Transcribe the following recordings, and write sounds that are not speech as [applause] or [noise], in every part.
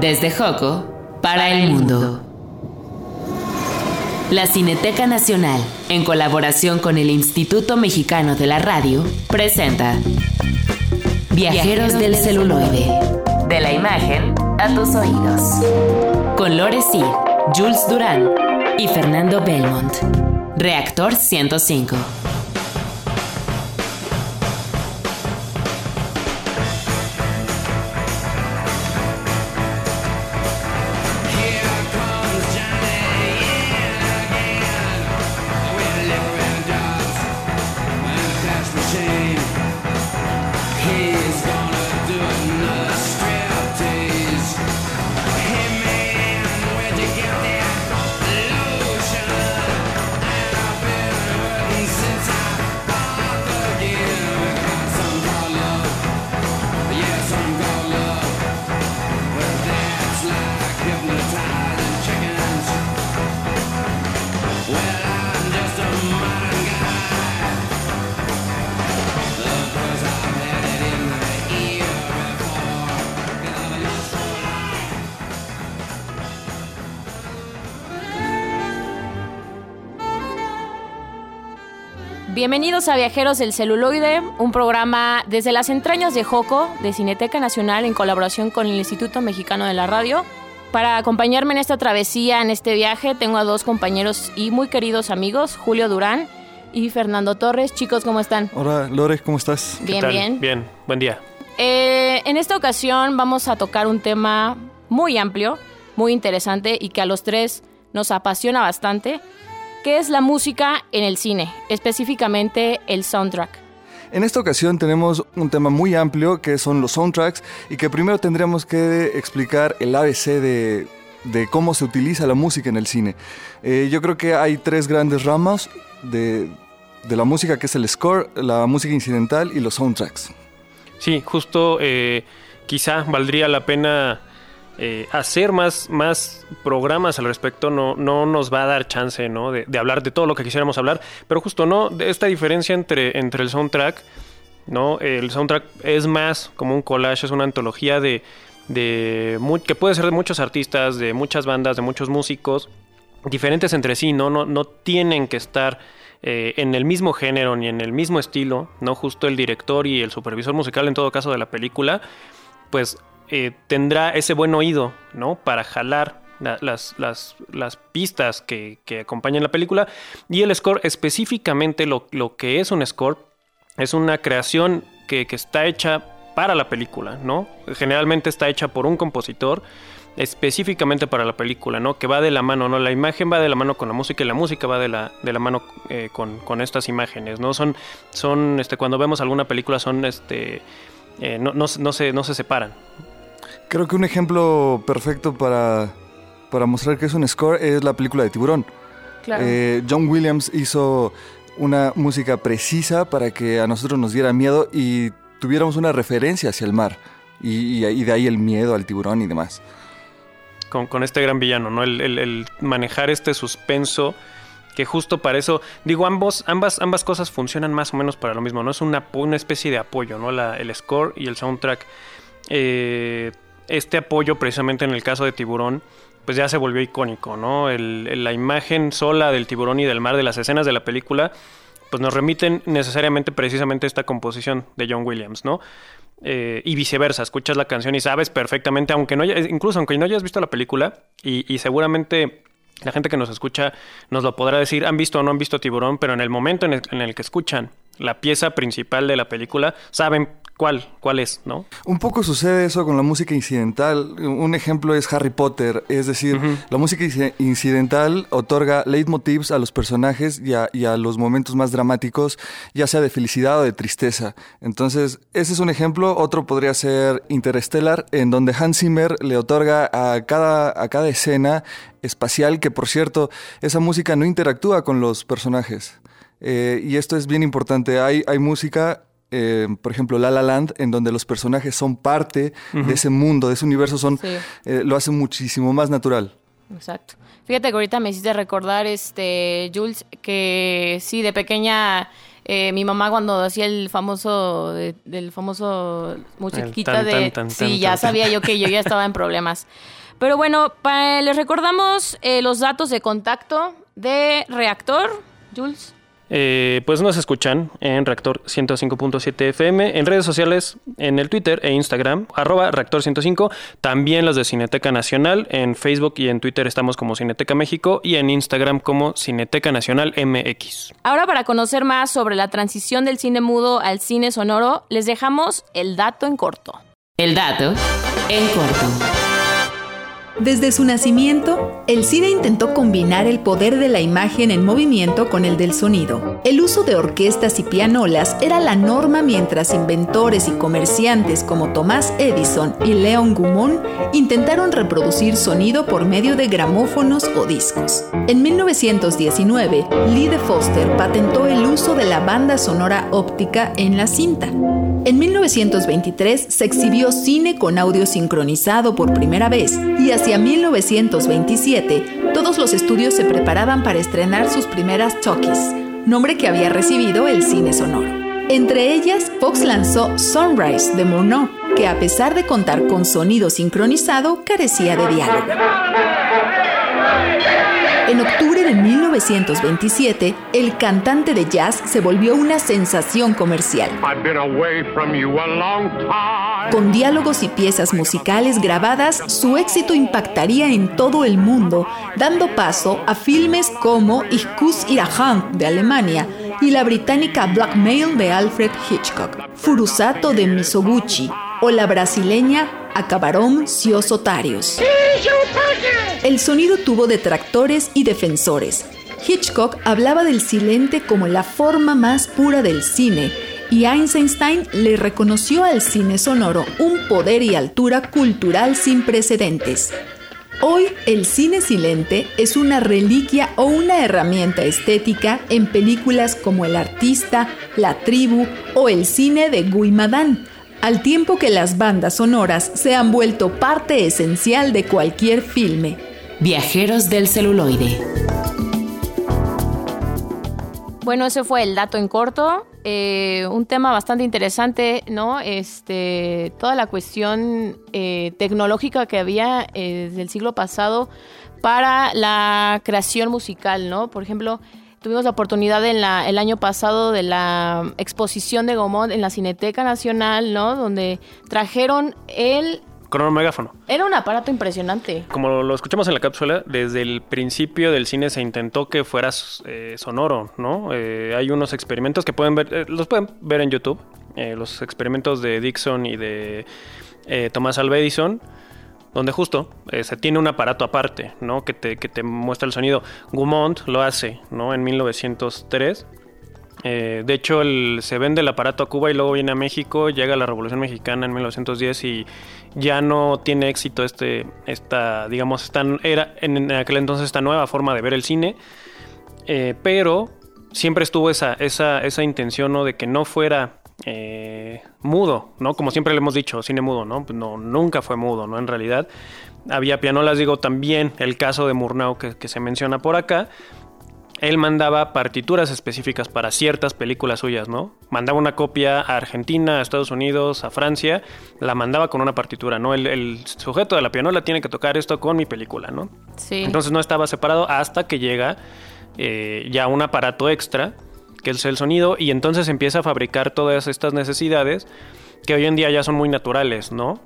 Desde Joco para el mundo. La Cineteca Nacional, en colaboración con el Instituto Mexicano de la Radio, presenta Viajeros del celuloide. De la imagen a tus oídos. Con Lore Sir, Jules Durán y Fernando Belmont. Reactor 105. Bienvenidos a Viajeros del Celuloide, un programa desde las entrañas de Joco, de Cineteca Nacional, en colaboración con el Instituto Mexicano de la Radio. Para acompañarme en esta travesía, en este viaje, tengo a dos compañeros y muy queridos amigos, Julio Durán y Fernando Torres. Chicos, ¿cómo están? Hola, Lore, ¿cómo estás? Bien, bien. Bien, buen día. Eh, en esta ocasión vamos a tocar un tema muy amplio, muy interesante y que a los tres nos apasiona bastante ¿Qué es la música en el cine? Específicamente el soundtrack. En esta ocasión tenemos un tema muy amplio que son los soundtracks y que primero tendríamos que explicar el ABC de, cómo se utiliza la música en el cine. Eh, yo creo que hay tres grandes ramas de, la música, que es el score, la música incidental y los soundtracks. Sí, justo eh, quizá valdría la pena eh, hacer más, más programas al respecto no, no nos va a dar chance ¿no? de, hablar de todo lo que quisiéramos hablar, pero justo no, esta diferencia entre, entre el soundtrack, ¿no? el soundtrack es más como un collage, es una antología de, de que puede ser de muchos artistas, de muchas bandas, de muchos músicos, diferentes entre sí, no, no, no tienen que estar eh, en el mismo género ni en el mismo estilo, no justo el director y el supervisor musical en todo caso de la película, pues eh, tendrá ese buen oído, ¿no? Para jalar las, las, las, pistas que, que, acompañan la película. Y el score, específicamente lo, lo que es un score, es una creación que, que, está hecha para la película, ¿no? Generalmente está hecha por un compositor específicamente para la película, ¿no? Que va de la mano, ¿no? La imagen va de la mano con la música y la música va de la, de la mano eh, con, con, estas imágenes, ¿no? Son, son, este, cuando vemos alguna película son, este, eh, no, no, no, se, no se separan. Creo que un ejemplo perfecto para, mostrar que es un score es la película de Tiburón. Eh, John Williams hizo una música precisa para que a nosotros nos diera miedo y tuviéramos una referencia hacia el mar. Y, de ahí el miedo al tiburón y demás. Con, este gran villano, ¿no? El, manejar este suspenso que justo para eso, digo, ambos, ambas, ambas cosas funcionan más o menos para lo mismo, ¿no? Es una, una especie de apoyo, ¿no? el score y el soundtrack. Eh, este apoyo precisamente en el caso de tiburón pues ya se volvió icónico, ¿no? la imagen sola del tiburón y del mar de las escenas de la película pues nos remiten necesariamente precisamente esta composición de John Williams, ¿no? Eh, y viceversa, escuchas la canción y sabes perfectamente, aunque no incluso aunque no hayas visto la película, y, seguramente la gente que nos escucha nos lo podrá decir, han visto o no han visto Tiburón, pero en el momento en el que escuchan la pieza principal de la película, saben cuál, cuál es, ¿no? Un poco sucede eso con la música incidental. Un ejemplo es Harry Potter, es decir, la música incidental otorga leitmotivs a los personajes y a, y a, los momentos más dramáticos, ya sea de felicidad o de tristeza. Entonces, ese es un ejemplo. Otro podría ser Interstellar, en donde Hans Zimmer le otorga a cada, a cada escena espacial, que por cierto, esa música no interactúa con los personajes. Eh, y esto es bien importante. Hay, hay música, eh, por ejemplo, La La Land, en donde los personajes son parte de ese mundo, de ese universo, son, eh, lo hace muchísimo más natural. Exacto. Fíjate que ahorita me hiciste recordar, este, Jules, que sí, de pequeña Eh, mi mamá cuando hacía el famoso, del famoso musiquita de... sí, ya sabía yo que yo ya estaba en problemas. Pero bueno, les recordamos eh, los datos de contacto de Reactor, Jules. Eh, pues nos escuchan en Reactor 105.7 FM, en redes sociales, en el Twitter e Instagram, arroba Reactor 105, también los de Cineteca Nacional, en Facebook y en Twitter estamos como Cineteca México y en Instagram como Cineteca Nacional MX. Ahora para conocer más sobre la transición del cine mudo al cine sonoro, les dejamos el dato en corto. El dato en corto. Desde su nacimiento, el cine intentó combinar el poder de la imagen en movimiento con el del sonido. El uso de orquestas y pianolas era la norma mientras inventores y comerciantes como Thomas Edison y Leon Gumon intentaron reproducir sonido por medio de gramófonos o discos. En 1919, Lee de Foster patentó el uso de la banda sonora óptica en la cinta. En 1923 se exhibió cine con audio sincronizado por primera vez y así Hacia 1927, todos los estudios se preparaban para estrenar sus primeras talkies, nombre que había recibido el cine sonoro. Entre ellas, Fox lanzó Sunrise de Murnau, que a pesar de contar con sonido sincronizado, carecía de diálogo. En octubre de 1927, el cantante de jazz se volvió una sensación comercial. Con diálogos y piezas musicales grabadas, su éxito impactaría en todo el mundo, dando paso a filmes como Ich Kuss de Alemania y la británica Blackmail de Alfred Hitchcock, Furusato de Misoguchi o la brasileña Acabaron Ciosotarios. El sonido tuvo detractores y defensores. Hitchcock hablaba del silente como la forma más pura del cine, y Einstein le reconoció al cine sonoro un poder y altura cultural sin precedentes. Hoy el cine silente es una reliquia o una herramienta estética en películas como El artista, La tribu o el cine de Guy al tiempo que las bandas sonoras se han vuelto parte esencial de cualquier filme. Viajeros del celuloide. Bueno, ese fue el dato en corto. Eh, un tema bastante interesante, ¿no? Este, toda la cuestión eh, tecnológica que había eh, desde el siglo pasado para la creación musical, ¿no? Por ejemplo, Tuvimos la oportunidad en la, el año pasado de la exposición de Gomont en la Cineteca Nacional, ¿no? Donde trajeron el cronomegáfono. Era un aparato impresionante. Como lo escuchamos en la cápsula, desde el principio del cine se intentó que fuera eh, sonoro, ¿no? Eh, hay unos experimentos que pueden ver, eh, los pueden ver en YouTube, los experimentos de Dixon y de Tomás Alva Edison donde justo eh, se tiene un aparato aparte, ¿no? Que te, que te muestra el sonido. Gumont lo hace, ¿no? En 1903. Eh, de hecho, se vende el aparato a Cuba y luego viene a México, llega la Revolución Mexicana en 1910 y ya no tiene éxito este, esta, digamos, esta, era en aquel entonces esta nueva forma de ver el cine, eh, pero siempre estuvo esa, esa, esa intención ¿no? de que no fuera eh, mudo, ¿no? Como siempre le hemos dicho, cine mudo, ¿no? Pues no, nunca fue mudo, ¿no? En realidad había pianolas, digo, también el caso de Murnau que, se menciona por acá. Él mandaba partituras específicas para ciertas películas suyas, ¿no? Mandaba una copia a Argentina, a Estados Unidos, a Francia, la mandaba con una partitura, ¿no? El, sujeto de la pianola tiene que tocar esto con mi película, ¿no? Sí. Entonces no estaba separado hasta que llega eh, ya un aparato extra que es el sonido, y entonces empieza a fabricar todas estas necesidades que hoy en día ya son muy naturales, ¿no?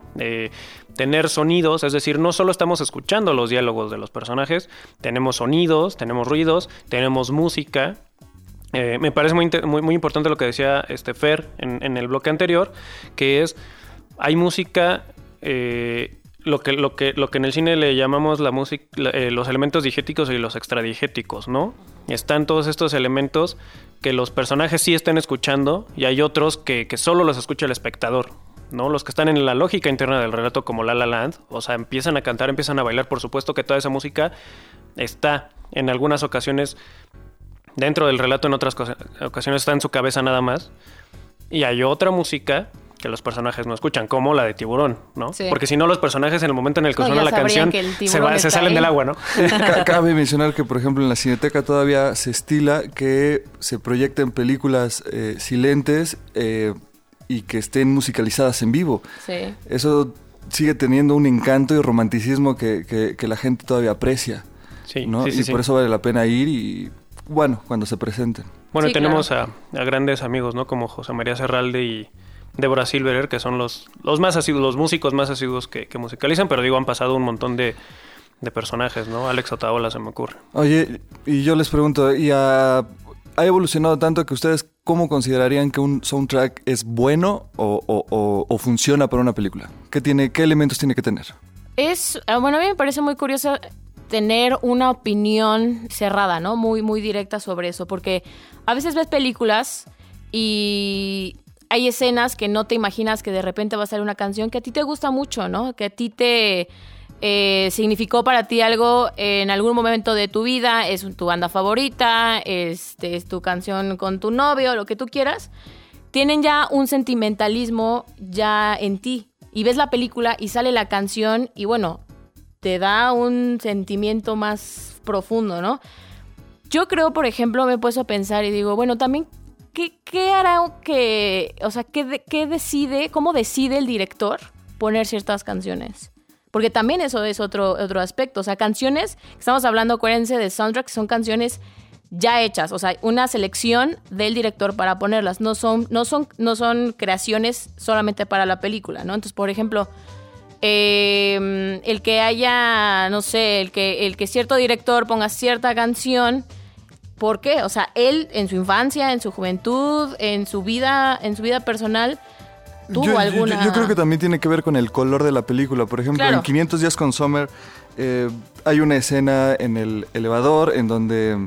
tener sonidos, es decir, no solo estamos escuchando los diálogos de los personajes, tenemos sonidos, tenemos ruidos, tenemos música. Eh, me parece muy, muy, importante lo que decía este Fer en, el bloque anterior, que es, hay música... Eh, lo que, lo, que, lo que en el cine le llamamos la música, eh, los elementos digéticos y los extradigéticos, ¿no? Están todos estos elementos que los personajes sí están escuchando y hay otros que, solo los escucha el espectador, ¿no? Los que están en la lógica interna del relato como La La Land, o sea, empiezan a cantar, empiezan a bailar, por supuesto que toda esa música está en algunas ocasiones dentro del relato, en otras ocasiones está en su cabeza nada más. Y hay otra música que los personajes no escuchan, como la de tiburón, ¿no? Sí. Porque si no, los personajes en el momento en el que No, suena la canción se, va- salen ahí. del agua, ¿no? [laughs] Ca- Cabe [laughs] mencionar que, por ejemplo, en la Cineteca todavía se estila que se proyecten películas eh, silentes eh, y que estén musicalizadas en vivo. Sí. Eso sigue teniendo un encanto y romanticismo que, que- que la gente todavía aprecia. Sí, ¿no? sí, sí, y sí. por eso vale la pena ir y, bueno, cuando se presenten. Bueno, Sí, tenemos a, a grandes amigos, ¿no? Como José María Serralde y Débora Silverer, que son los, los más asiduos, los músicos más asiduos que, que musicalizan, pero digo, han pasado un montón de, de personajes, ¿no? Alex Otaola se me ocurre. Oye, y yo les pregunto, ¿y ha, ha evolucionado tanto que ustedes cómo considerarían que un soundtrack es bueno o, o- o- o funciona para una película? ¿Qué, tiene, ¿Qué elementos tiene que tener? Es, ah, bueno, a mí me parece muy curioso tener una opinión cerrada, ¿no? Muy, muy directa sobre eso, porque a veces ves películas y hay escenas que no te imaginas que de repente va a salir una canción que a ti te gusta mucho, ¿no? Que a ti te eh, significó para ti algo en algún momento de tu vida, es tu banda favorita, este, es tu canción con tu novio, lo que tú quieras tienen ya un sentimentalismo ya en ti. Y ves la película y sale la canción y bueno, te da un sentimiento más profundo, ¿no? Yo creo, por ejemplo, me he puesto a pensar y digo, bueno, también, ¿qué, qué hará que, o sea, qué, qué decide, cómo decide el director poner ciertas canciones? Porque también eso es otro, otro aspecto. O sea, canciones, estamos hablando, acuérdense, de soundtrack, son canciones ya hechas, o sea, una selección del director para ponerlas, no son, no son, no son creaciones solamente para la película, ¿no? Entonces, por ejemplo, eh, el que haya, no sé, el que, el que cierto director ponga cierta canción, ¿por qué? O sea, él en su infancia, en su juventud, en su vida, en su vida personal, tuvo Yo- alguna. Yo, yo creo que también tiene que ver con el color de la película. Por ejemplo, Claro. en 500 días con Summer eh, hay una escena en el elevador en donde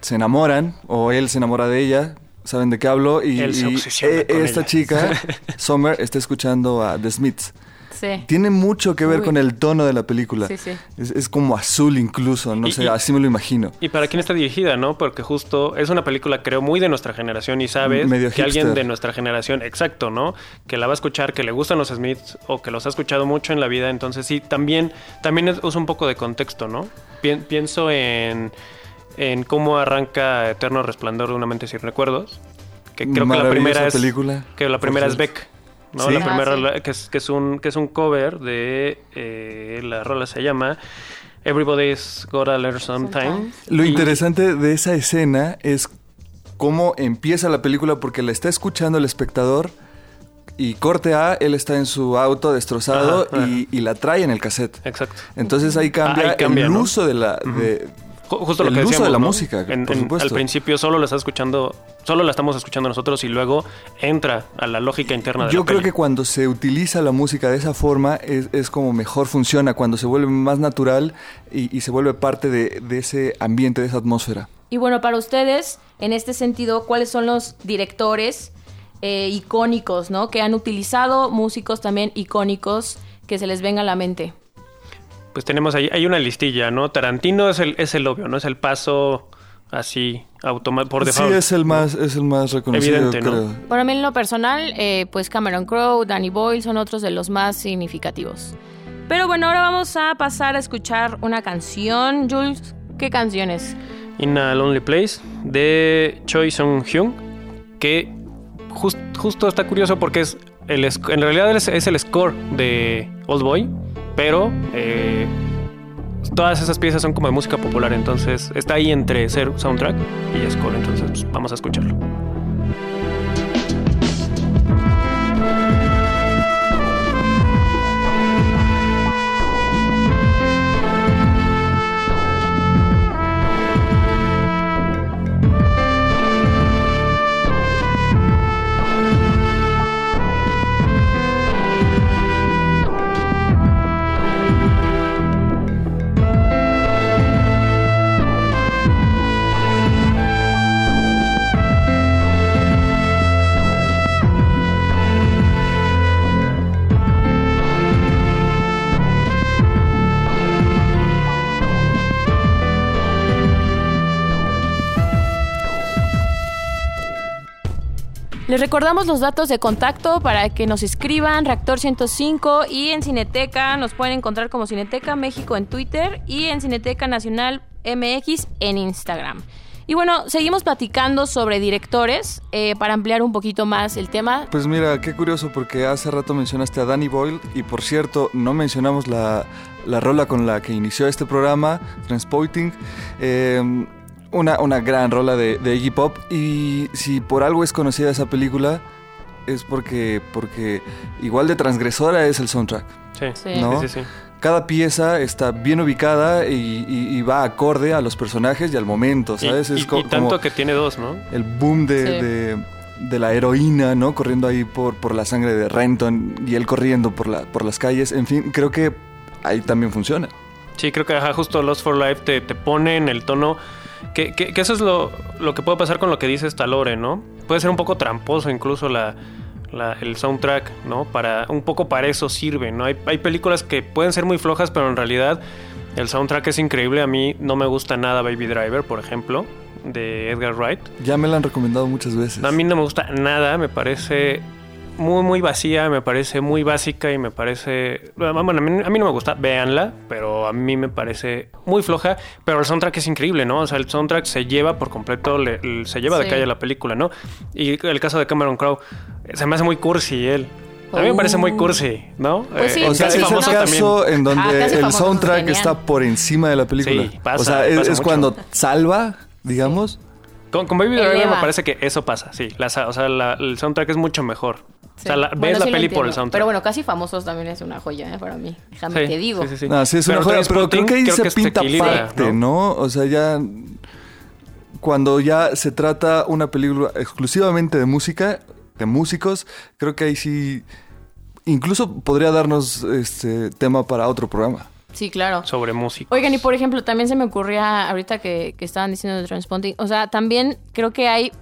se enamoran o él se enamora de ella. ¿Saben de qué hablo? Y, Él se y, obsesiona con esta ella. chica, [laughs] Summer, está escuchando a The Smiths. Sí. Tiene mucho que ver Uy. con el tono de la película. Sí, sí. Es, es como azul incluso, no Y- sé, y- así me lo imagino. ¿Y para quién está dirigida, no? Porque justo es una película, creo, muy de nuestra generación y sabes Medio que alguien de nuestra generación, exacto, ¿no? Que la va a escuchar, que le gustan los Smiths o que los ha escuchado mucho en la vida. Entonces, sí, también, también es, usa un poco de contexto, ¿no? Pien- pienso en, en cómo arranca Eterno Resplandor de una mente sin recuerdos. Que creo que la primera es. película. Que la primera es Beck. ¿No? Sí. La Ah, primera, sí. la- que, es, que, es un, que es un cover de. eh, la rola se llama Everybody's Gotta Learn Sometime. Sometimes. Lo Y- interesante de esa escena es cómo empieza la película porque la está escuchando el espectador y corte A, él está en su auto destrozado Ajá, ajá. Y, y la trae en el cassette. Exacto. Entonces ahí cambia, ahí cambia, el ¿no? uso de la... de- Justo lo el que uso decíamos, de la ¿no? música, En- por en- supuesto. Al principio solo la está escuchando, solo la estamos escuchando nosotros y luego entra a la lógica interna de Yo la creo peli. que cuando se utiliza la música de esa forma es, es como mejor funciona, cuando se vuelve más natural y, y se vuelve parte de, de ese ambiente, de esa atmósfera. Y bueno, para ustedes, en este sentido, ¿cuáles son los directores eh, icónicos, ¿no? Que han utilizado músicos también icónicos que se les venga a la mente. Pues tenemos ahí, hay una listilla, ¿no? Tarantino es el, es el obvio, ¿no? Es el paso así, automático, por Sí, default. es el más, es el más reconocido, Evidente, ¿no? creo. Bueno, a mí en lo personal, eh, pues Cameron Crowe, Danny Boyle son otros de los más significativos. Pero bueno, ahora vamos a pasar a escuchar una canción. Jules, ¿qué canciones? In a Lonely Place de Choi Sung Hyun, que jus- justo está curioso porque es el, en realidad es, es el score de Old Boy, pero eh, todas esas piezas son como de música popular, entonces está ahí entre ser soundtrack y score, entonces pues, vamos a escucharlo. Recordamos los datos de contacto para que nos escriban, Reactor 105 y en Cineteca nos pueden encontrar como Cineteca México en Twitter y en Cineteca Nacional MX en Instagram. Y bueno, seguimos platicando sobre directores eh, para ampliar un poquito más el tema. Pues mira, qué curioso porque hace rato mencionaste a Danny Boyle y por cierto no mencionamos la, la rola con la que inició este programa, Transporting. Eh, una, una, gran rola de, de Iggy Pop y si por algo es conocida esa película es porque, porque igual de transgresora es el soundtrack. Sí, ¿no? sí, sí, sí cada pieza está bien ubicada y, y, y, va acorde a los personajes y al momento, ¿sabes? Y, es y, co y tanto que tiene dos, ¿no? El boom de, Sí. de, de la heroína, ¿no? Corriendo ahí por, por la sangre de Renton y él corriendo por, la, por las calles. En fin, creo que ahí también funciona. Sí, creo que ajá, justo Lost for Life te, te pone en el tono. Que, que, que eso es lo, lo que puede pasar con lo que dice Stalore, ¿no? Puede ser un poco tramposo incluso la, la, el soundtrack, ¿no? Para, un poco para eso sirve, ¿no? Hay, hay películas que pueden ser muy flojas, pero en realidad el soundtrack es increíble. A mí no me gusta nada Baby Driver, por ejemplo, de Edgar Wright. Ya me la han recomendado muchas veces. A mí no me gusta nada, me parece muy, muy vacía, me parece muy básica y me parece... Bueno, a mí, a mí no me gusta, véanla, pero a mí me parece muy floja, pero el soundtrack es increíble, ¿no? O sea, el soundtrack se lleva por completo, le- le- se lleva de calle la película, ¿no? Y el caso de Cameron Crowe, se me hace muy cursi él. A mí me parece muy Oh. cursi, ¿no? Pues sí, o sea, es el caso en donde Ah, el soundtrack genial. está por encima de la película. Sí, pasa, o sea, es, pasa es mucho. cuando salva, digamos. Con, con Baby Driver me parece que eso pasa, sí. La o sea, la- el soundtrack es mucho mejor. O sea, Sí. la- Bueno, ves la sí peli por el soundtrack. Pero bueno, casi famosos también es una joya ¿eh? para mí. Déjame Sí, te digo. sí, sí, sí. No, sí es una Pero joya, pero creo que ahí creo se que pinta parte, ¿no? O sea, ya cuando ya se trata una película exclusivamente de música, de músicos, creo que ahí sí incluso podría darnos este tema para otro programa. Sí, claro. Sobre música. Oigan, y por ejemplo, también se me ocurría ahorita que, que estaban diciendo de Transponding, o sea, también creo que hay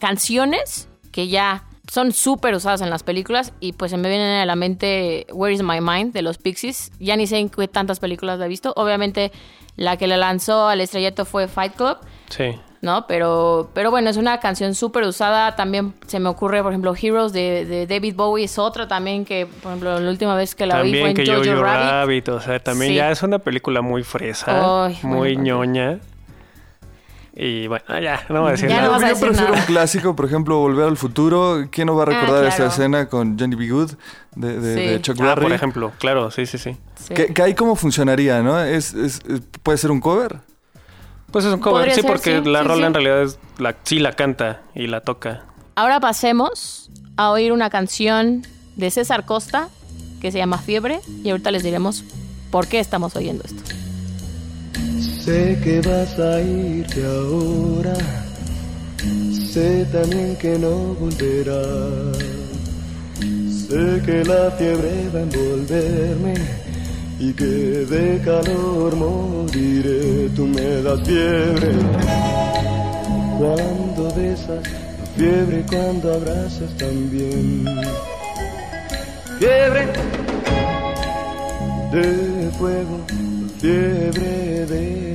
canciones que ya son súper usadas en las películas y pues se me viene a la mente Where is My Mind de los Pixies. Ya ni sé en qué tantas películas la he visto. Obviamente la que la lanzó al estrellato fue Fight Club, Sí. ¿no? Pero, pero bueno, es una canción súper usada. También se me ocurre, por ejemplo, Heroes de, de David Bowie es otra también que, por ejemplo, la última vez que la oí fue También en que Jojo, Jojo Rabbit. Rabbit. o sea, también Sí. ya es una película muy fresa, Ay, muy bueno, ñoña. Y bueno, ah, ya, no voy a decir Ya nada. no vas a Yo decir prefiero nada. un clásico, por ejemplo, Volver al Futuro. ¿Quién no va a Ah, recordar esta claro. escena con Johnny B. Good de, de- Sí. de Chuck Ah, Berry? por ejemplo, claro, sí, sí, sí. Sí. Que, que ahí cómo funcionaría, ¿no? Es, es- es- ¿Puede ser un cover? Pues es un cover, sí, ser, porque sí, la sí, rola sí. en realidad es la, sí la canta y la toca. Ahora pasemos a oír una canción de César Costa que se llama Fiebre y ahorita les diremos por qué estamos oyendo esto. Sé que vas a irte ahora, sé también que no volverás. Sé que la fiebre va a envolverme y que de calor moriré. Tú me das fiebre cuando besas, fiebre cuando abrazas también. Fiebre de fuego, fiebre de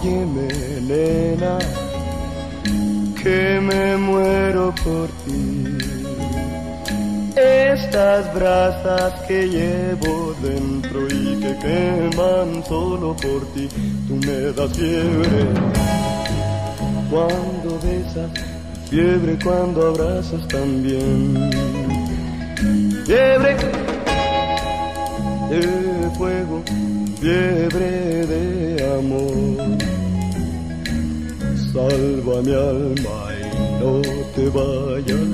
Óyeme, nena, que me muero por ti. Estas brasas que llevo dentro y que queman solo por ti, tú me das fiebre cuando besas, fiebre cuando abrazas también. Fiebre de fuego, fiebre de amor. Salva mi alma y no te vayas,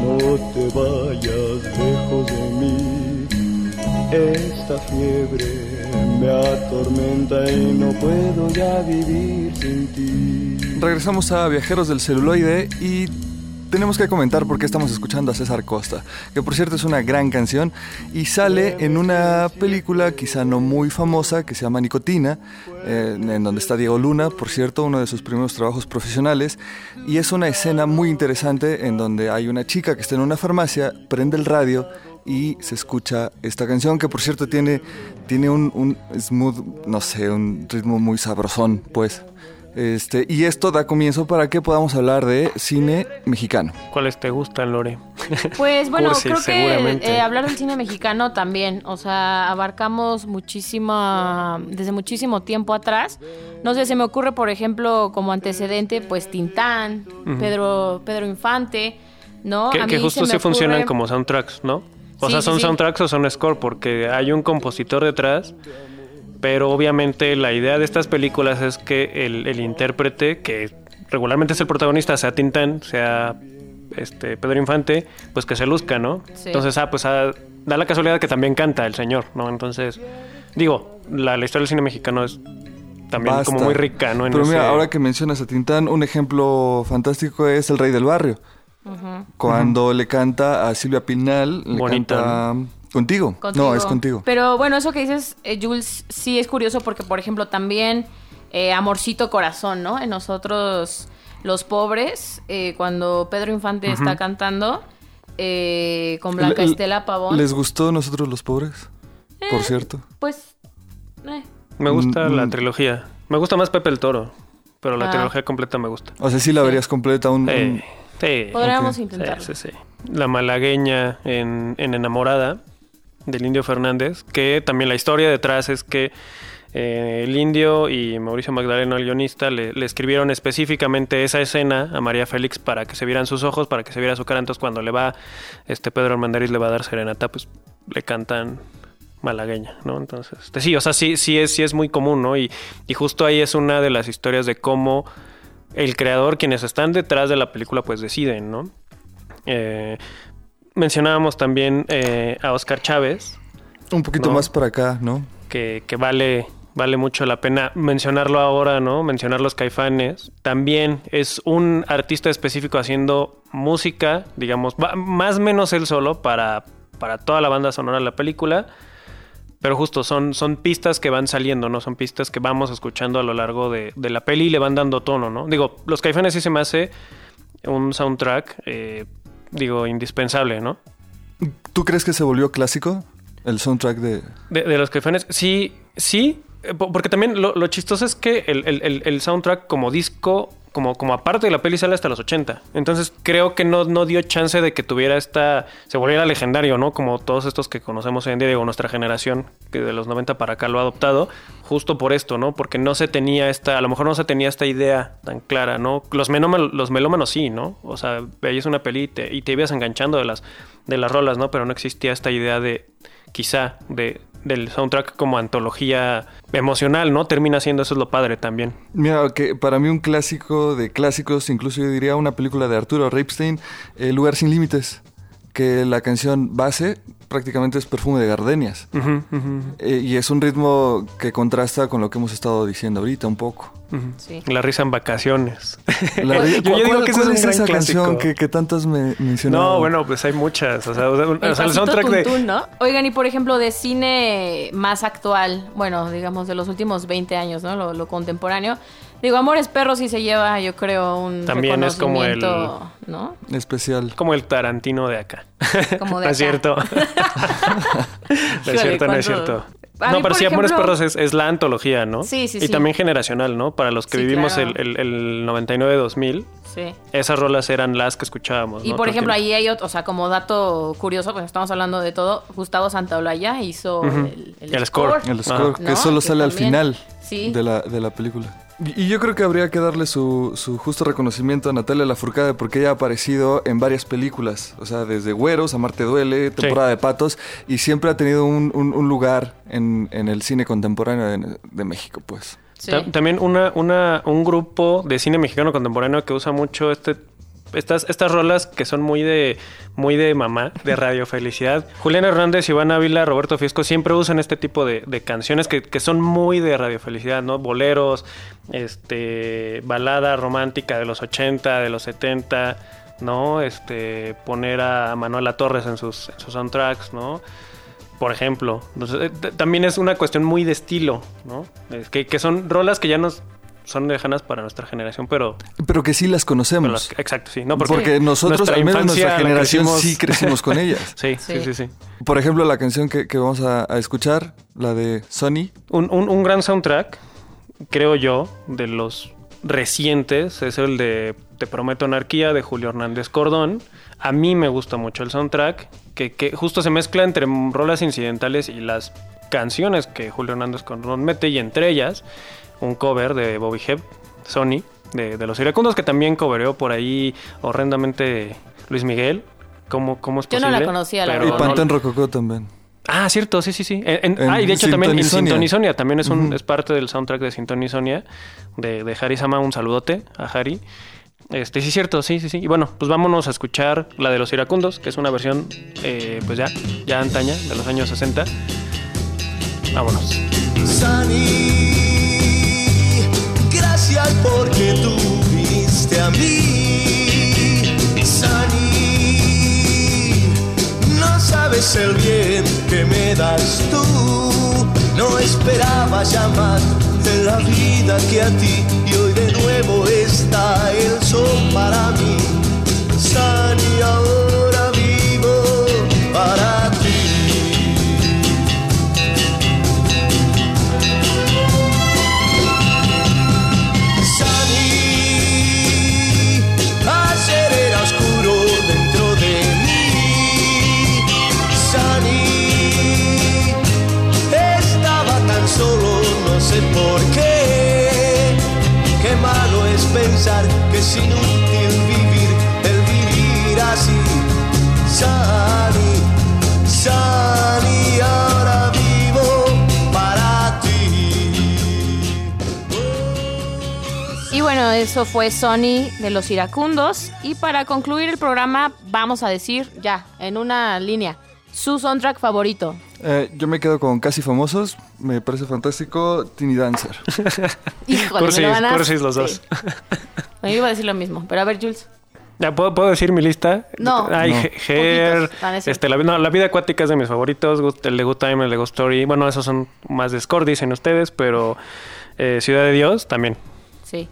no te vayas lejos de mí. Esta fiebre me atormenta y no puedo ya vivir sin ti. Regresamos a Viajeros del Celuloide y tenemos que comentar por qué estamos escuchando a César Costa, que por cierto es una gran canción y sale en una película quizá no muy famosa que se llama Nicotina, eh, en donde está Diego Luna, por cierto, uno de sus primeros trabajos profesionales, y es una escena muy interesante en donde hay una chica que está en una farmacia, prende el radio y se escucha esta canción que por cierto tiene, tiene un, un smooth, no sé, un ritmo muy sabrosón, pues. Este, y esto da comienzo para que podamos hablar de cine mexicano. ¿Cuáles te gustan, Lore? Pues bueno, Cursi, creo que eh, hablar del cine mexicano también, o sea, abarcamos muchísima, desde muchísimo tiempo atrás. No sé, se me ocurre, por ejemplo, como antecedente, pues Tintán, Pedro, Pedro Infante, ¿no? que, A que mí justo se funcionan ocurre- como soundtracks, ¿no? O Sí, sea, son sí. soundtracks o son score, porque hay un compositor detrás, pero obviamente la idea de estas películas es que el, el intérprete, que regularmente es el protagonista, sea Tintán, sea este Pedro Infante, pues que se luzca, ¿no? Sí. Entonces, ah, pues ah, da la casualidad que también canta el señor, ¿no? Entonces, digo, la, la historia del cine mexicano es también Basta. como muy rica, ¿no? En Pero mira, ese- ahora que mencionas a Tintán, un ejemplo fantástico es El Rey del Barrio. Cuando le canta a Silvia Pinal, le Bonita, canta contigo. Contigo. No, es contigo. Pero bueno, eso que dices, eh, Jules, sí es curioso porque, por ejemplo, también eh, Amorcito Corazón, ¿no? En nosotros, los pobres, eh, cuando Pedro Infante está cantando eh, con Blanca Estela Pavón, ¿Les gustó Nosotros los Pobres? Por cierto. pues... eh, Me gusta Mm, la mm. trilogía. Me gusta más Pepe el Toro, pero la Ah. trilogía completa me gusta. O sea, sí la verías completa. Un, Sí, un- sí. podríamos ok. intentarlo. Sí, sí, sí. La malagueña en, en Enamorada del Indio Fernández, que también la historia detrás es que eh, el Indio y Mauricio Magdaleno, el guionista, le, escribieron específicamente esa escena a María Félix para que se vieran sus ojos, para que se viera su cara. Entonces, cuando le va, este Pedro Armendariz le va a dar serenata, pues le cantan malagueña, ¿no? Entonces, este, sí, o sea, sí, sí es, sí es muy común, ¿no? Y, y justo ahí es una de las historias de cómo el creador, quienes están detrás de la película, pues deciden, ¿no? Eh, mencionábamos también eh, a Oscar Chávez, un poquito No. más para acá, ¿no? que, que vale, vale mucho la pena mencionarlo ahora, ¿no? Mencionar los caifanes. También es un artista específico haciendo música, digamos, más o menos él solo para, para toda la banda sonora de la película. Pero justo son, son pistas que van saliendo, ¿no? Son pistas que vamos escuchando a lo largo de, de la peli y le van dando tono, ¿no? Digo, Los Caifanes sí se me hace un soundtrack, eh, digo, indispensable, ¿no? ¿Tú crees que se volvió clásico el soundtrack de... De, de los caifanes, sí, sí, porque también lo, chistoso es que el, el- el- soundtrack como disco, como, como aparte de la peli sale hasta los 80. Entonces creo que no, no dio chance de que tuviera esta, se volviera legendario, ¿no? Como todos estos que conocemos hoy en día, digo, nuestra generación, que de los 90 para acá lo ha adoptado, justo por esto, ¿no? Porque no se tenía esta, a lo mejor no se tenía esta idea tan clara, ¿no? Los, menómanos, los melómanos sí, ¿no? O sea, veías una peli y te, y te ibas enganchando de las, de las rolas, ¿no? Pero no existía esta idea de, quizá, de, del soundtrack como antología emocional, ¿no? Termina siendo eso es lo padre también. Mira, que para mí un clásico de clásicos, incluso yo diría una película de Arturo Ripstein, El lugar sin límites, que la canción base prácticamente es perfume de gardenias. Eh, y es un ritmo que contrasta con lo que hemos estado diciendo ahorita un poco. Sí. La risa en vacaciones. La- [laughs] Yo- yo ¿Cuál, digo cuál- que es es un esa gran canción clásico. que, que tantas me mencionaron? No, bueno, pues hay muchas. O sea, o sea, un- El o sea, el soundtrack de... Oigan, y por ejemplo, de cine más actual, bueno, digamos de los últimos 20 años, ¿no? Lo, lo contemporáneo. Digo, Amores Perros sí se lleva, yo creo, un También es como el- ¿no? Especial. Como el Tarantino de acá. Como de no es acá. cierto. [laughs] no es cierto, no es cierto. A No, mí, pero sí, Amores Perros es, es la antología, ¿no? Sí, sí, y sí. también generacional, ¿no? Para los que Sí, vivimos claro. el, el, el 99-2000, Sí. esas rolas eran las que escuchábamos. Y ¿no? por ejemplo, ahí hay otro, o sea, como dato curioso, pues estamos hablando de todo, Gustavo Santaolalla hizo el, el El score. El score, que solo Que sale al final Sí. de, la, de la película. Y, yo creo que habría que darle su, su justo reconocimiento a Natalia Lafourcade porque ella ha aparecido en varias películas. O sea, desde Güeros, Amarte Duele, Temporada de Patos. Y siempre ha tenido un, un- un lugar en, en el cine contemporáneo de, de México, pues. Sí. También una, una, un grupo de cine mexicano contemporáneo que usa mucho este estas, estas rolas que son muy de muy de mamá, de Radio Felicidad. Julián Hernández, Iván Ávila, Roberto Fiesco siempre usan este tipo de, de canciones que, que son muy de Radio Felicidad, ¿no? Boleros, este balada romántica de los 80, de los 70, ¿no? Este poner a Manuela Torres en sus, en sus soundtracks, ¿no? por ejemplo. Eh, también es una cuestión muy de estilo, ¿no? Es que, que son rolas que ya nos son lejanas para nuestra generación, pero... Pero que sí las conocemos. las- exacto, sí. No, porque, nosotros, nuestra al menos infancia nuestra generación, crecimos- sí crecimos con ellas. [laughs] Sí, sí, Sí. sí, sí. Por ejemplo, la canción que, que vamos a, a escuchar, la de Sony. Un, un- un gran soundtrack, creo yo, de los recientes es el de Te Prometo Anarquía de Julio Hernández Cordón. A mí me gusta mucho el soundtrack, que, que justo se mezcla entre rolas incidentales y las canciones que Julio Hernández Cordón mete, y entre ellas un cover de Bobby Hebb, Sony, de, de Los Iracundos, que también cobereó por ahí horrendamente Luis Miguel. ¿Cómo, cómo es Yo no posible? la conocía, la Y Pero verdad. Pantén Rococó también. Ah, cierto, sí, sí, sí. En- en- En ah, y de hecho también en Sintonisonia. También es, un, es parte del soundtrack de Sintonisonia de, de Harry Sama. Un saludote a Harry. Este, sí, cierto, sí, sí, sí. Y bueno, pues vámonos a escuchar la de los iracundos, que es una versión, eh, pues ya, ya antaña, de los años 60. Vámonos. Gracias porque tú viniste a mí. Sani, no sabes el bien que me das tú. No esperaba más de la vida que a ti. Y hoy de nuevo está el sol para mí. Sani, ahora vivo para pensar que es inútil vivir, el vivir así. Sani, Sani, ahora vivo para ti. Y bueno, eso fue Sony de los iracundos. Y para concluir el programa, vamos a decir ya, en una línea, su soundtrack favorito. Eh, yo me quedo con Casi Famosos. Me parece fantástico. Tiny Dancer. [laughs] Híjole, Cursis, me lo ganaste. cursis los dos. Yo iba a decir lo mismo, pero a ver, Jules. ¿Ya puedo, puedo decir mi lista? No. Ay, No. Poquitos, ser. este, la, no, la vida acuática es de mis favoritos. El de Good Time, el de Good Story. Bueno, esos son más de score, dicen ustedes, pero eh, Ciudad de Dios también. Sí.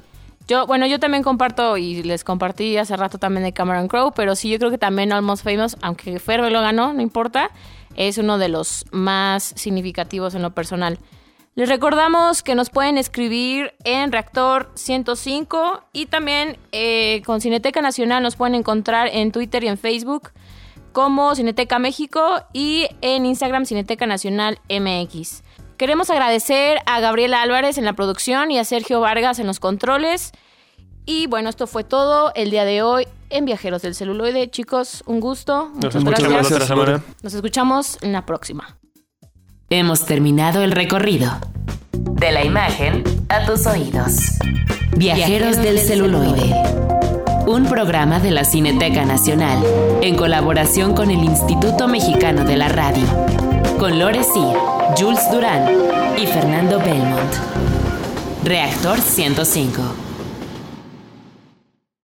Yo, bueno, yo también comparto y les compartí hace rato también de Cameron Crowe, pero sí, yo creo que también Almost Famous, aunque Fer lo ganó, no importa, es uno de los más significativos en lo personal. Les recordamos que nos pueden escribir en Reactor 105 y también eh, con Cineteca Nacional nos pueden encontrar en Twitter y en Facebook como Cineteca México y en Instagram Cineteca Nacional MX. Queremos agradecer a Gabriela Álvarez en la producción y a Sergio Vargas en los controles. Y bueno, esto fue todo el día de hoy en Viajeros del Celuloide. Chicos, un gusto. Nos Muchas escuchamos gracias. semana. Nos escuchamos en la próxima. Hemos terminado el recorrido. De la imagen a tus oídos. Viajeros del celuloide. Un programa de la Cineteca Nacional en colaboración con el Instituto Mexicano de la Radio. Con Lore Sir, Jules Durán y Fernando Belmont. Reactor 105.